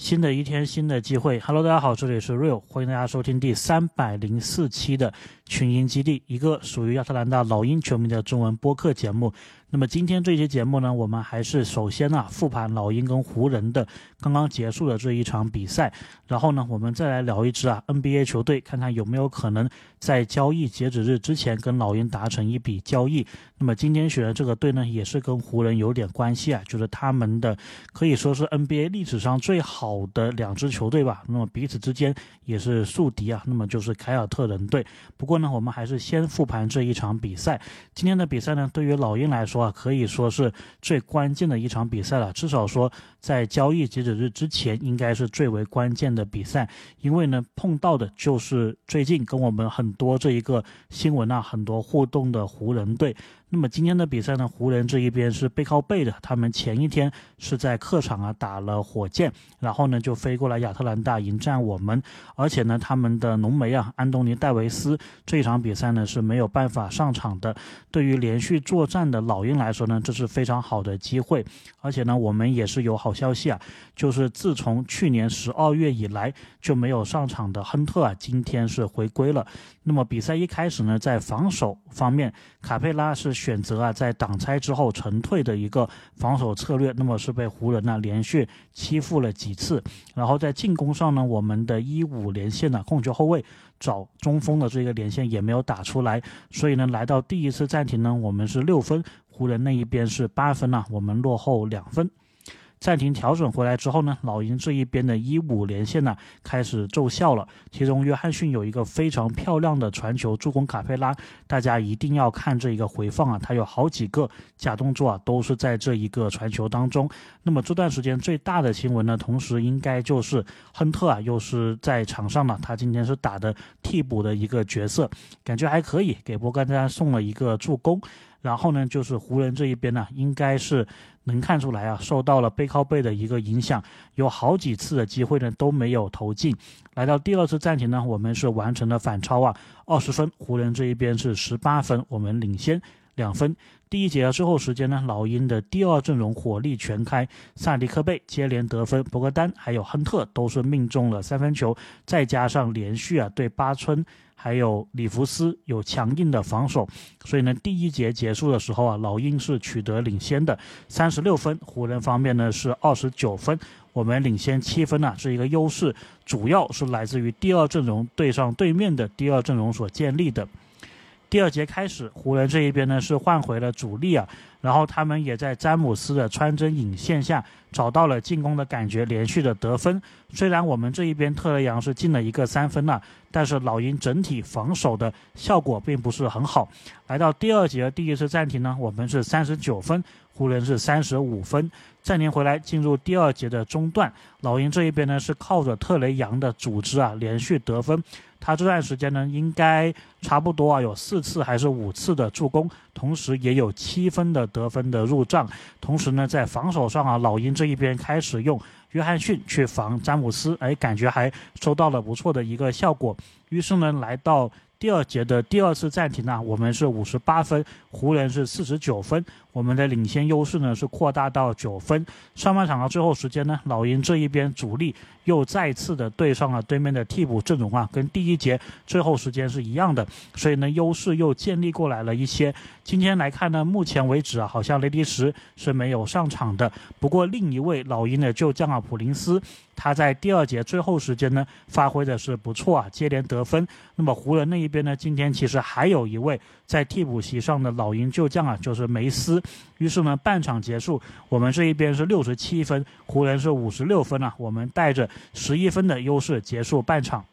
新的一天，新的机会。Hello，大家好，这里是 Real，欢迎大家收听第三百零四期的群英基地，一个属于亚特兰大老鹰球迷的中文播客节目。那么今天这期节目呢，我们还是首先呢复盘老鹰跟湖人的刚刚结束的这一场比赛，然后呢，我们再来聊一支啊 NBA 球队，看看有没有可能在交易截止日之前跟老鹰达成一笔交易。那么今天选的这个队呢，也是跟湖人有点关系啊，就是他们的可以说是 NBA 历史上最好的两支球队吧。那么彼此之间也是宿敌啊，那么就是凯尔特人队。不过那，我们还是先复盘这一场比赛。今天的比赛呢，对于老鹰来说。啊，可以说是最关键的一场比赛了。至少说，在交易截止日之前，应该是最为关键的比赛。因为呢，碰到的就是最近跟我们很多这一个新闻啊，很多互动的湖人队。那么今天的比赛呢，湖人这一边是背靠背的，他们前一天是在客场啊打了火箭，然后呢就飞过来亚特兰大迎战我们，而且呢他们的浓眉啊安东尼戴维斯这一场比赛呢是没有办法上场的。对于连续作战的老鹰来说呢，这是非常好的机会，而且呢我们也是有好消息啊，就是自从去年十二月以来就没有上场的亨特啊，今天是回归了。那么比赛一开始呢，在防守方面，卡佩拉是。选择啊，在挡拆之后沉退的一个防守策略，那么是被湖人呢连续欺负了几次。然后在进攻上呢，我们的一五连线的控球后卫找中锋的这个连线也没有打出来，所以呢，来到第一次暂停呢，我们是六分，湖人那一边是八分啊，我们落后两分。暂停调整回来之后呢，老鹰这一边的一五连线呢开始奏效了。其中约翰逊有一个非常漂亮的传球助攻卡佩拉，大家一定要看这一个回放啊，他有好几个假动作啊，都是在这一个传球当中。那么这段时间最大的新闻呢，同时应该就是亨特啊，又是在场上了，他今天是打的替补的一个角色，感觉还可以，给博格丹送了一个助攻。然后呢，就是湖人这一边呢，应该是。能看出来啊，受到了背靠背的一个影响，有好几次的机会呢都没有投进。来到第二次暂停呢，我们是完成了反超啊，二十分，湖人这一边是十八分，我们领先两分。第一节的最后时间呢，老鹰的第二阵容火力全开，萨迪克贝接连得分，博格丹还有亨特都是命中了三分球，再加上连续啊对巴村。还有里弗斯有强硬的防守，所以呢，第一节结束的时候啊，老鹰是取得领先的三十六分，湖人方面呢是二十九分，我们领先七分呢，是一个优势，主要是来自于第二阵容对上对面的第二阵容所建立的。第二节开始，湖人这一边呢是换回了主力啊，然后他们也在詹姆斯的穿针引线下找到了进攻的感觉，连续的得分。虽然我们这一边特雷杨是进了一个三分了，但是老鹰整体防守的效果并不是很好。来到第二节第一次暂停呢，我们是三十九分，湖人是三十五分。暂停回来，进入第二节的中段，老鹰这一边呢是靠着特雷杨的组织啊，连续得分。他这段时间呢，应该差不多啊，有四次还是五次的助攻，同时也有七分的得分的入账。同时呢，在防守上啊，老鹰这一边开始用约翰逊去防詹姆斯，哎，感觉还收到了不错的一个效果。于是呢，来到。第二节的第二次暂停呢，我们是五十八分，湖人是四十九分，我们的领先优势呢是扩大到九分。上半场的最后时间呢，老鹰这一边主力又再次的对上了对面的替补阵容啊，跟第一节最后时间是一样的，所以呢优势又建立过来了一些。今天来看呢，目前为止啊，好像雷迪什是没有上场的，不过另一位老鹰的旧将啊普林斯。他在第二节最后时间呢，发挥的是不错啊，接连得分。那么湖人那一边呢，今天其实还有一位在替补席上的老鹰旧将啊，就是梅斯。于是呢，半场结束，我们这一边是六十七分，湖人是五十六分啊，我们带着十一分的优势结束半场。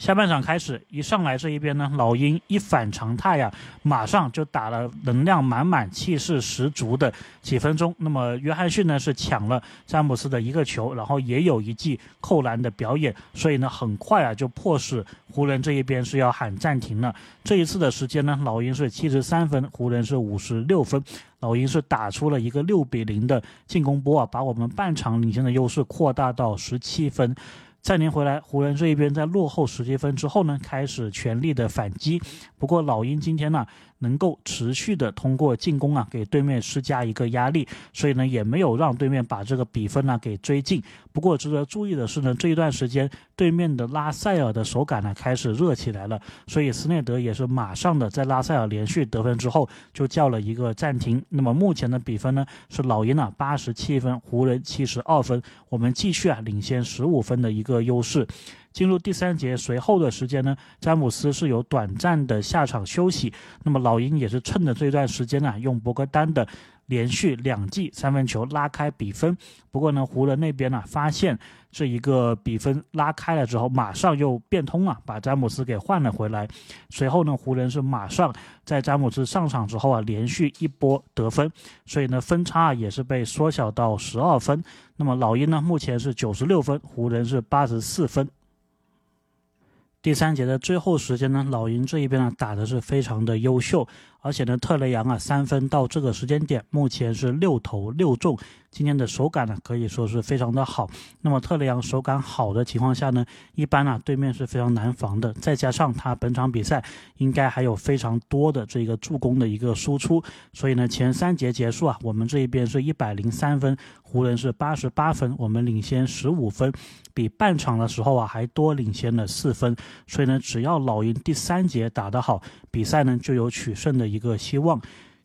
下半场开始，一上来这一边呢，老鹰一反常态呀，马上就打了能量满满、气势十足的几分钟。那么约翰逊呢是抢了詹姆斯的一个球，然后也有一记扣篮的表演，所以呢很快啊就迫使湖人这一边是要喊暂停了。这一次的时间呢，老鹰是七十三分，湖人是五十六分，老鹰是打出了一个六比零的进攻波啊，把我们半场领先的优势扩大到十七分。暂停回来，湖人这一边在落后十七分之后呢，开始全力的反击。不过老鹰今天呢，能够持续的通过进攻啊，给对面施加一个压力，所以呢，也没有让对面把这个比分呢给追进。不过值得注意的是呢，这一段时间对面的拉塞尔的手感呢开始热起来了，所以斯内德也是马上的在拉塞尔连续得分之后就叫了一个暂停。那么目前的比分呢是老鹰啊八十七分，湖人七十二分，我们继续啊领先十五分的一个优势。进入第三节，随后的时间呢，詹姆斯是有短暂的下场休息。那么老鹰也是趁着这段时间呢，用博格丹的连续两记三分球拉开比分。不过呢，湖人那边呢，发现这一个比分拉开了之后，马上又变通了，把詹姆斯给换了回来。随后呢，湖人是马上在詹姆斯上场之后啊，连续一波得分，所以呢，分差也是被缩小到十二分。那么老鹰呢，目前是九十六分，湖人是八十四分。第三节的最后时间呢，老鹰这一边呢打的是非常的优秀，而且呢，特雷杨啊三分到这个时间点目前是六投六中。今天的手感呢，可以说是非常的好。那么特雷杨手感好的情况下呢，一般呢对面是非常难防的。再加上他本场比赛应该还有非常多的这个助攻的一个输出，所以呢前三节结束啊，我们这一边是一百零三分，湖人是八十八分，我们领先十五分，比半场的时候啊还多领先了四分。所以呢，只要老鹰第三节打得好，比赛呢就有取胜的一个希望。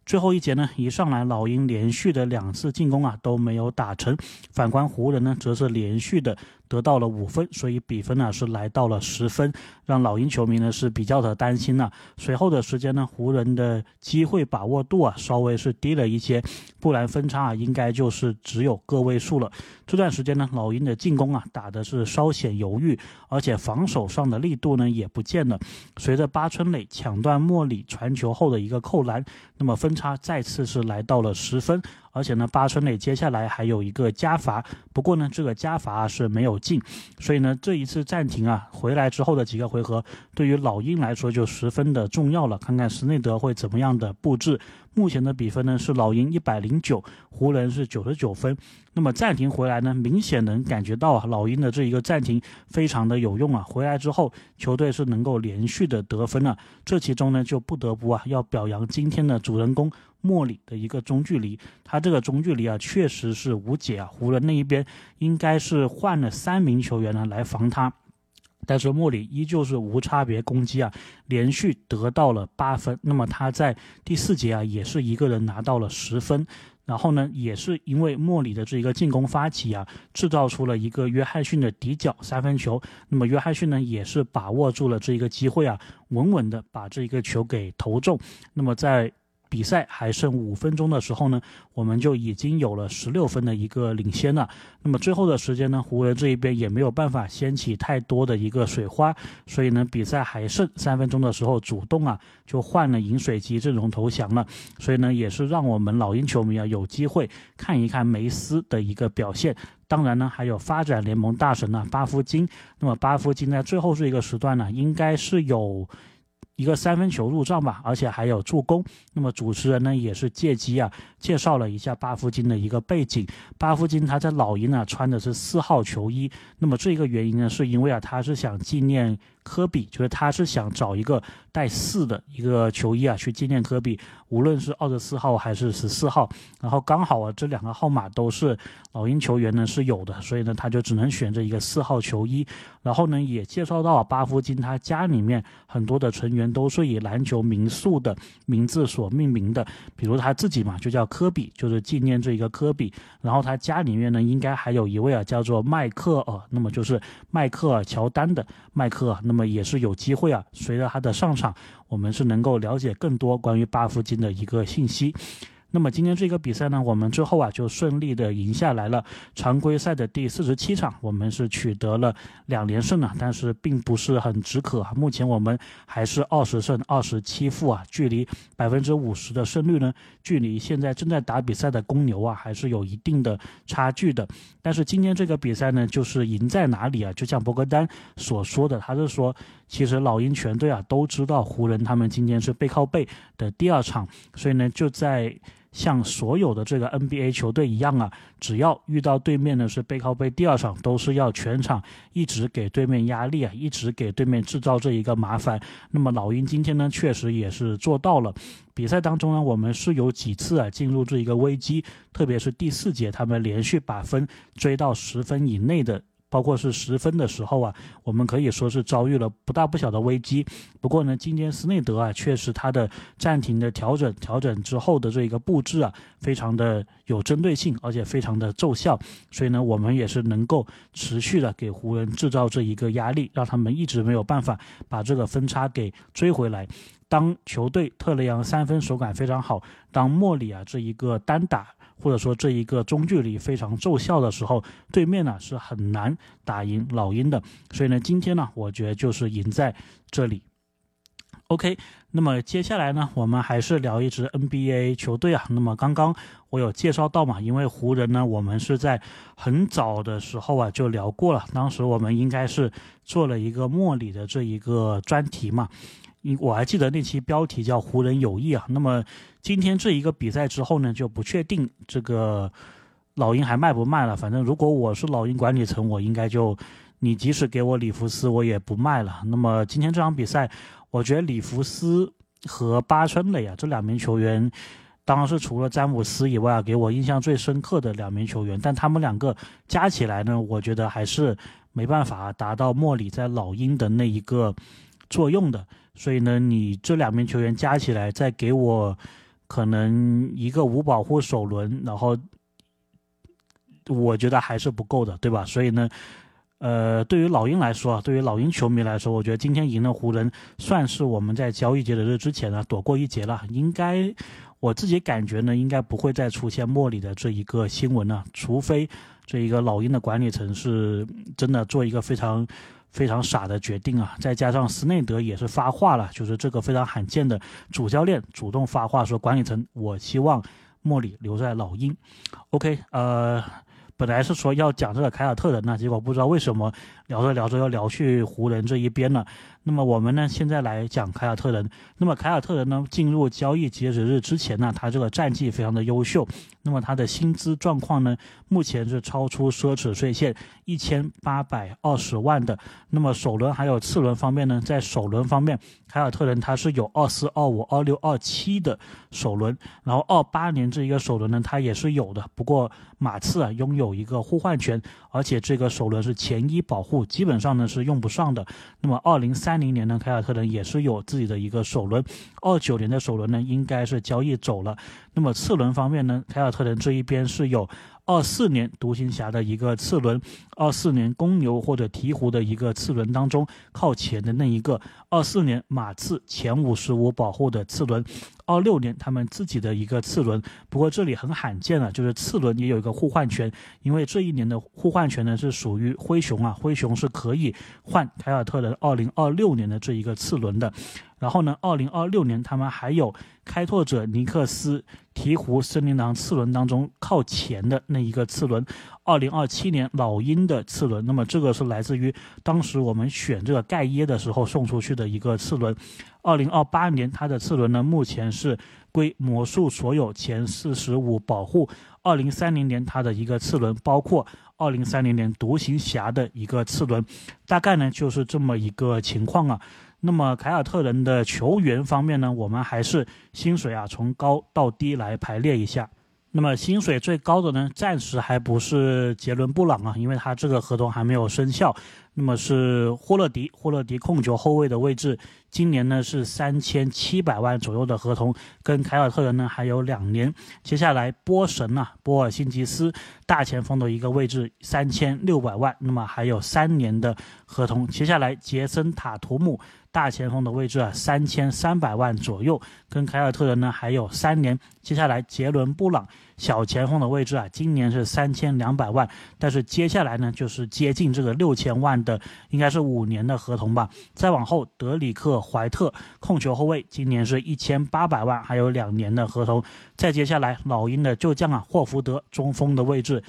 最后一节呢，一上来老鹰连续的两次进攻啊都没有打成，反观湖人呢，则是连续的。得到了五分，所以比分呢是来到了十分，让老鹰球迷呢是比较的担心了。随后的时间呢，湖人的机会把握度啊稍微是低了一些，不然分差啊应该就是只有个位数了。这段时间呢，老鹰的进攻啊打的是稍显犹豫，而且防守上的力度呢也不见了。随着巴春磊抢断莫里传球后的一个扣篮，那么分差再次是来到了十分。而且呢，巴春磊接下来还有一个加罚，不过呢，这个加罚是没有进，所以呢，这一次暂停啊，回来之后的几个回合，对于老鹰来说就十分的重要了。看看施内德会怎么样的布置。目前的比分呢是老鹰一百零九，湖人是九十九分。那么暂停回来呢，明显能感觉到啊，老鹰的这一个暂停非常的有用啊。回来之后，球队是能够连续的得分了。这其中呢，就不得不啊要表扬今天的主人公莫里的一个中距离。他这个中距离啊，确实是无解啊。湖人那一边应该是换了三名球员呢来防他。但是莫里依旧是无差别攻击啊，连续得到了八分。那么他在第四节啊，也是一个人拿到了十分。然后呢，也是因为莫里的这一个进攻发起啊，制造出了一个约翰逊的底角三分球。那么约翰逊呢，也是把握住了这一个机会啊，稳稳的把这一个球给投中。那么在比赛还剩五分钟的时候呢，我们就已经有了十六分的一个领先了。那么最后的时间呢，湖人这一边也没有办法掀起太多的一个水花，所以呢，比赛还剩三分钟的时候，主动啊就换了饮水机阵容投降了。所以呢，也是让我们老鹰球迷啊有机会看一看梅斯的一个表现。当然呢，还有发展联盟大神呢巴夫金。那么巴夫金在最后这一个时段呢，应该是有。一个三分球入账吧，而且还有助攻。那么主持人呢也是借机啊介绍了一下巴夫金的一个背景。巴夫金他在老鹰啊穿的是四号球衣。那么这个原因呢是因为啊他是想纪念。科比就是他是想找一个带四的一个球衣啊，去纪念科比，无论是二十四号还是十四号，然后刚好啊这两个号码都是老鹰球员呢是有的，所以呢他就只能选择一个四号球衣。然后呢也介绍到巴夫金他家里面很多的成员都是以篮球名宿的名字所命名的，比如他自己嘛就叫科比，就是纪念这一个科比。然后他家里面呢应该还有一位啊叫做迈克尔，那么就是迈克尔乔丹的迈克。尔那那么也是有机会啊，随着他的上场，我们是能够了解更多关于巴夫金的一个信息。那么今天这个比赛呢，我们之后啊就顺利的赢下来了。常规赛的第四十七场，我们是取得了两连胜啊，但是并不是很止渴啊。目前我们还是二十胜二十七负啊，距离百分之五十的胜率呢，距离现在正在打比赛的公牛啊，还是有一定的差距的。但是今天这个比赛呢，就是赢在哪里啊？就像博格丹所说的，他是说，其实老鹰全队啊都知道湖人他们今天是背靠背的第二场，所以呢就在。像所有的这个 NBA 球队一样啊，只要遇到对面呢是背靠背第二场，都是要全场一直给对面压力啊，一直给对面制造这一个麻烦。那么老鹰今天呢，确实也是做到了。比赛当中呢，我们是有几次啊进入这一个危机，特别是第四节，他们连续把分追到十分以内的。包括是十分的时候啊，我们可以说是遭遇了不大不小的危机。不过呢，今天斯内德啊，确实他的暂停的调整、调整之后的这一个布置啊，非常的有针对性，而且非常的奏效。所以呢，我们也是能够持续的给湖人制造这一个压力，让他们一直没有办法把这个分差给追回来。当球队特雷杨三分手感非常好，当莫里啊这一个单打。或者说这一个中距离非常奏效的时候，对面呢是很难打赢老鹰的。所以呢，今天呢，我觉得就是赢在这里。OK，那么接下来呢，我们还是聊一支 NBA 球队啊。那么刚刚我有介绍到嘛，因为湖人呢，我们是在很早的时候啊就聊过了，当时我们应该是做了一个莫里的这一个专题嘛。我还记得那期标题叫“湖人有意”啊。那么今天这一个比赛之后呢，就不确定这个老鹰还卖不卖了。反正如果我是老鹰管理层，我应该就你即使给我里弗斯，我也不卖了。那么今天这场比赛，我觉得里弗斯和巴春磊啊这两名球员，当然是除了詹姆斯以外啊，给我印象最深刻的两名球员。但他们两个加起来呢，我觉得还是没办法达到莫里在老鹰的那一个作用的。所以呢，你这两名球员加起来再给我，可能一个五保护首轮，然后我觉得还是不够的，对吧？所以呢，呃，对于老鹰来说，对于老鹰球迷来说，我觉得今天赢了湖人，算是我们在交易节的日之前呢躲过一劫了。应该我自己感觉呢，应该不会再出现莫里的这一个新闻了，除非这一个老鹰的管理层是真的做一个非常。非常傻的决定啊！再加上斯内德也是发话了，就是这个非常罕见的主教练主动发话说，管理层我希望莫里留在老鹰。OK，呃，本来是说要讲这个凯尔特人呢，结果不知道为什么聊着聊着要聊去湖人这一边了。那么我们呢，现在来讲凯尔特人。那么凯尔特人呢，进入交易截止日之前呢，他这个战绩非常的优秀。那么他的薪资状况呢，目前是超出奢侈税线一千八百二十万的。那么首轮还有次轮方面呢，在首轮方面，凯尔特人他是有二四、二五、二六、二七的首轮，然后二八年这一个首轮呢，他也是有的。不过马刺啊拥有一个互换权，而且这个首轮是前一保护，基本上呢是用不上的。那么二零三。零年呢，凯尔特人也是有自己的一个首轮，二九年的首轮呢，应该是交易走了。那么次轮方面呢，凯尔特人这一边是有。二四年独行侠的一个次轮，二四年公牛或者鹈鹕的一个次轮当中靠前的那一个，二四年马刺前五十五保护的次轮，二六年他们自己的一个次轮。不过这里很罕见了，就是次轮也有一个互换权，因为这一年的互换权呢是属于灰熊啊，灰熊是可以换凯尔特人二零二六年的这一个次轮的。然后呢，二零二六年他们还有开拓者、尼克斯、鹈鹕、森林狼次轮当中靠前的那一个次轮，二零二七年老鹰的次轮。那么这个是来自于当时我们选这个盖耶的时候送出去的一个次轮。二零二八年它的次轮呢，目前是归魔术所有前四十五保护。二零三零年它的一个次轮，包括二零三零年独行侠的一个次轮，大概呢就是这么一个情况啊。那么凯尔特人的球员方面呢，我们还是薪水啊从高到低来排列一下。那么薪水最高的呢，暂时还不是杰伦布朗啊，因为他这个合同还没有生效。那么是霍勒迪，霍勒迪控球后卫的位置，今年呢是三千七百万左右的合同，跟凯尔特人呢还有两年。接下来波神啊，波尔辛吉斯大前锋的一个位置，三千六百万，那么还有三年的合同。接下来杰森塔图姆大前锋的位置啊，三千三百万左右，跟凯尔特人呢还有三年。接下来杰伦布朗。小前锋的位置啊，今年是三千两百万，但是接下来呢，就是接近这个六千万的，应该是五年的合同吧。再往后，德里克怀特控球后卫，今年是一千八百万，还有两年的合同。再接下来，老鹰的旧将啊，霍福德中锋的位置，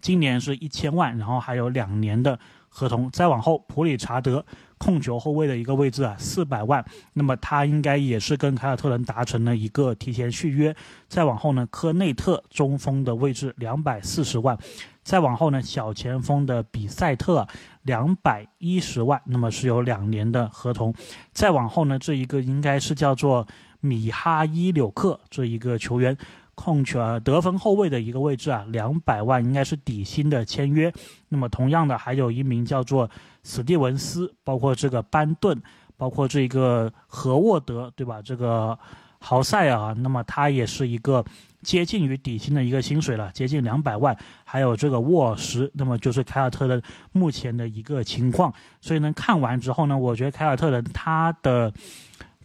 今年是一千万，然后还有两年的合同。再往后，普里查德控球后卫的一个位置啊，四百万，那么他应该也是跟凯尔特人达成了一个提前续约。再往后呢，科内特中锋的位置两百四十万。再往后呢，小前锋的比赛特两百一十万，那么是有两年的合同。再往后呢，这一个应该是叫做米哈伊柳克这一个球员，控球得分后卫的一个位置啊，两百万应该是底薪的签约。那么同样的，还有一名叫做史蒂文斯，包括这个班顿，包括这个何沃德，对吧？这个豪塞尔，那么他也是一个。接近于底薪的一个薪水了，接近两百万，还有这个沃尔什，那么就是凯尔特人目前的一个情况。所以呢，看完之后呢，我觉得凯尔特人他的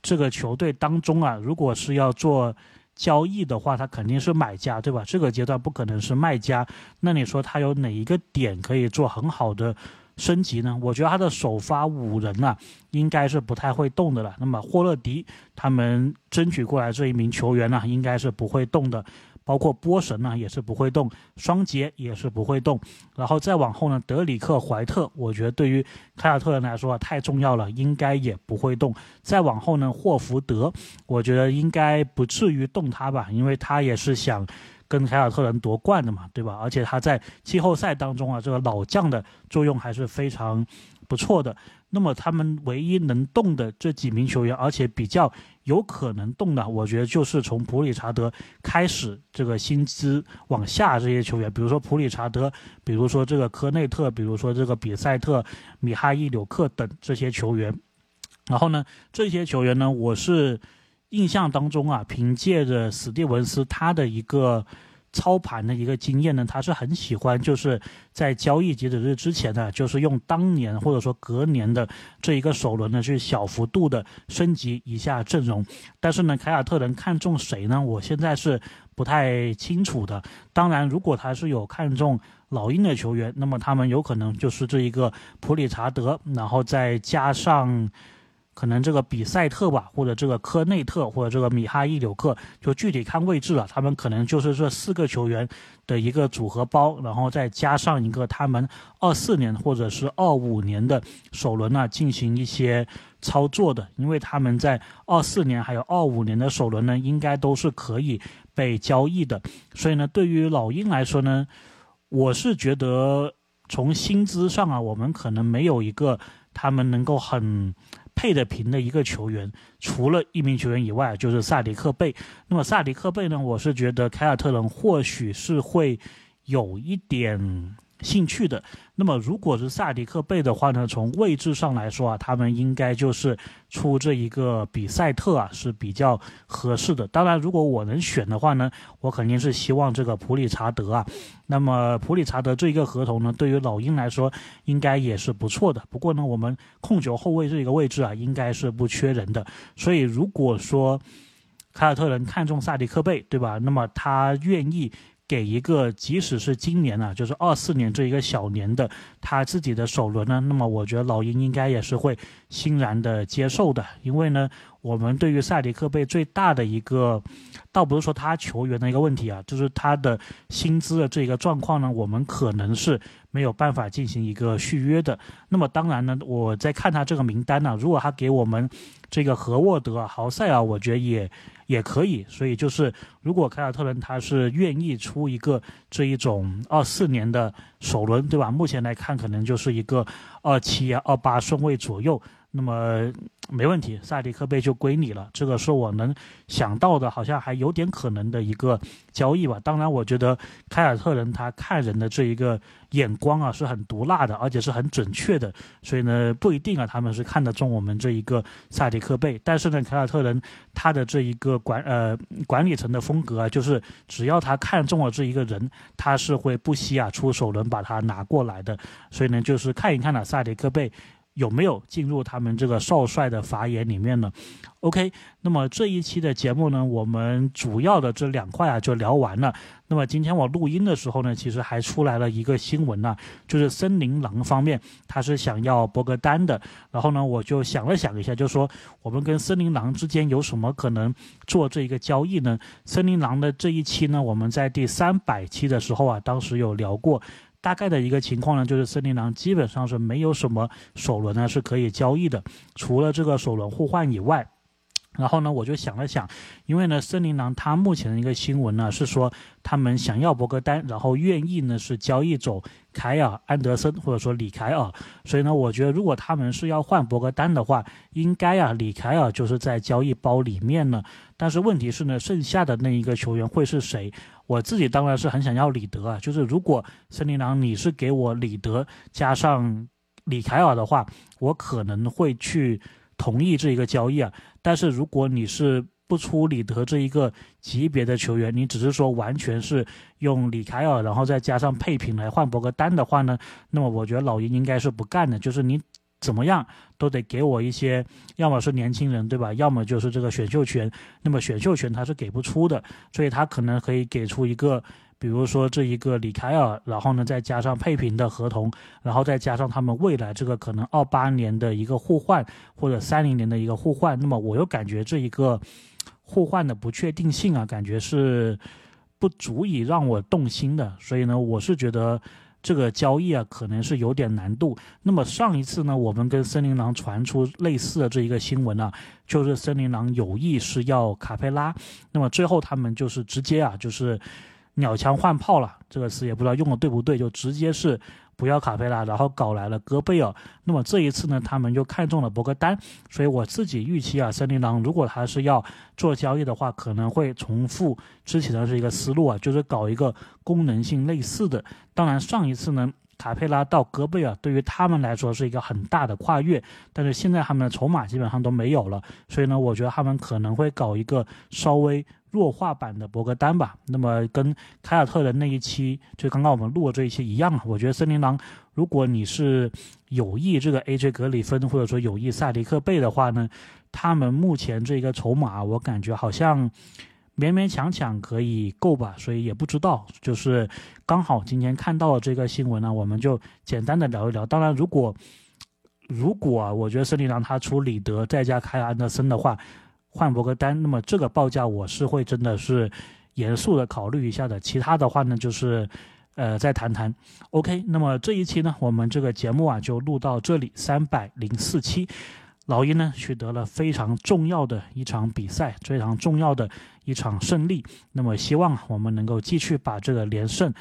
这个球队当中啊，如果是要做交易的话，他肯定是买家，对吧？这个阶段不可能是卖家。那你说他有哪一个点可以做很好的？升级呢？我觉得他的首发五人啊，应该是不太会动的了。那么霍勒迪他们争取过来这一名球员呢，应该是不会动的。包括波神呢，也是不会动，双杰也是不会动。然后再往后呢，德里克怀特，我觉得对于凯尔特人来说啊，太重要了，应该也不会动。再往后呢，霍福德，我觉得应该不至于动他吧，因为他也是想。跟凯尔特人夺冠的嘛，对吧？而且他在季后赛当中啊，这个老将的作用还是非常不错的。那么他们唯一能动的这几名球员，而且比较有可能动的，我觉得就是从普里查德开始，这个薪资往下这些球员，比如说普里查德，比如说这个科内特，比如说这个比赛特、米哈伊柳克等这些球员。然后呢，这些球员呢，我是。印象当中啊，凭借着史蒂文斯他的一个操盘的一个经验呢，他是很喜欢就是在交易截止日之前呢，就是用当年或者说隔年的这一个首轮呢，去小幅度的升级一下阵容。但是呢，凯尔特人看中谁呢？我现在是不太清楚的。当然，如果他是有看中老鹰的球员，那么他们有可能就是这一个普里查德，然后再加上。可能这个比赛特吧，或者这个科内特，或者这个米哈伊柳克，就具体看位置了。他们可能就是这四个球员的一个组合包，然后再加上一个他们二四年或者是二五年的首轮呢，进行一些操作的。因为他们在二四年还有二五年的首轮呢，应该都是可以被交易的。所以呢，对于老鹰来说呢，我是觉得从薪资上啊，我们可能没有一个他们能够很。配得平的一个球员，除了一名球员以外，就是萨迪克贝。那么萨迪克贝呢？我是觉得凯尔特人或许是会有一点。兴趣的，那么如果是萨迪克贝的话呢？从位置上来说啊，他们应该就是出这一个比赛特啊是比较合适的。当然，如果我能选的话呢，我肯定是希望这个普里查德啊。那么普里查德这一个合同呢，对于老鹰来说应该也是不错的。不过呢，我们控球后卫这一个位置啊，应该是不缺人的。所以如果说凯尔特人看中萨迪克贝，对吧？那么他愿意。给一个，即使是今年呢，就是二四年这一个小年的他自己的首轮呢，那么我觉得老鹰应该也是会欣然的接受的，因为呢，我们对于塞迪克贝最大的一个，倒不是说他球员的一个问题啊，就是他的薪资的这个状况呢，我们可能是没有办法进行一个续约的。那么当然呢，我在看他这个名单呢，如果他给我们这个何沃德、豪塞尔，我觉得也。也可以，所以就是如果凯尔特人他是愿意出一个这一种二四年的首轮，对吧？目前来看，可能就是一个二七、二八顺位左右。那么没问题，萨迪克贝就归你了。这个是我能想到的，好像还有点可能的一个交易吧。当然，我觉得凯尔特人他看人的这一个眼光啊是很毒辣的，而且是很准确的。所以呢，不一定啊，他们是看得中我们这一个萨迪克贝。但是呢，凯尔特人他的这一个管呃管理层的风格啊，就是只要他看中了这一个人，他是会不惜啊出手能把他拿过来的。所以呢，就是看一看呢，萨迪克贝。有没有进入他们这个少帅的法眼里面呢？OK，那么这一期的节目呢，我们主要的这两块啊就聊完了。那么今天我录音的时候呢，其实还出来了一个新闻呢，就是森林狼方面他是想要博格丹的。然后呢，我就想了想一下，就说我们跟森林狼之间有什么可能做这一个交易呢？森林狼的这一期呢，我们在第三百期的时候啊，当时有聊过。大概的一个情况呢，就是森林狼基本上是没有什么首轮呢是可以交易的，除了这个首轮互换以外。然后呢，我就想了想，因为呢，森林狼他目前的一个新闻呢是说，他们想要博格丹，然后愿意呢是交易走凯尔安德森或者说李凯尔，所以呢，我觉得如果他们是要换博格丹的话，应该啊李凯尔就是在交易包里面呢。但是问题是呢，剩下的那一个球员会是谁？我自己当然是很想要李德啊，就是如果森林狼你是给我李德加上李凯尔的话，我可能会去。同意这一个交易啊，但是如果你是不出里德这一个级别的球员，你只是说完全是用李凯尔，然后再加上配平来换博格丹的话呢，那么我觉得老鹰应该是不干的，就是你怎么样都得给我一些，要么是年轻人对吧，要么就是这个选秀权，那么选秀权他是给不出的，所以他可能可以给出一个。比如说这一个李凯尔，然后呢再加上佩平的合同，然后再加上他们未来这个可能二八年的一个互换或者三零年的一个互换，那么我又感觉这一个互换的不确定性啊，感觉是不足以让我动心的，所以呢，我是觉得这个交易啊可能是有点难度。那么上一次呢，我们跟森林狼传出类似的这一个新闻啊，就是森林狼有意是要卡佩拉，那么最后他们就是直接啊就是。鸟枪换炮了，这个词也不知道用的对不对，就直接是不要卡佩拉，然后搞来了戈贝尔。那么这一次呢，他们就看中了博格丹，所以我自己预期啊，森林狼如果他是要做交易的话，可能会重复之前的这一个思路啊，就是搞一个功能性类似的。当然上一次呢，卡佩拉到戈贝尔对于他们来说是一个很大的跨越，但是现在他们的筹码基本上都没有了，所以呢，我觉得他们可能会搞一个稍微。弱化版的博格丹吧，那么跟凯尔特的那一期，就刚刚我们录的这一期一样我觉得森林狼，如果你是有意这个 AJ 格里芬，或者说有意萨迪克贝的话呢，他们目前这个筹码，我感觉好像勉勉强强可以够吧，所以也不知道，就是刚好今天看到了这个新闻呢，我们就简单的聊一聊。当然，如果如果我觉得森林狼他出里德再加凯尔安德森的话。换博格丹，那么这个报价我是会真的是严肃的考虑一下的。其他的话呢，就是呃再谈谈。OK，那么这一期呢，我们这个节目啊就录到这里，三百零四期。老鹰呢取得了非常重要的一场比赛，非常重要的一场胜利。那么希望我们能够继续把这个连胜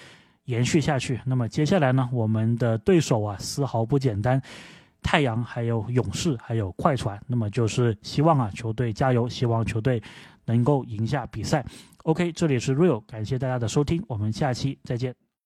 延续下去。那么接下来呢，我们的对手啊丝毫不简单。太阳还有勇士还有快船，那么就是希望啊球队加油，希望球队能够赢下比赛。OK，这里是 Real，感谢大家的收听，我们下期再见。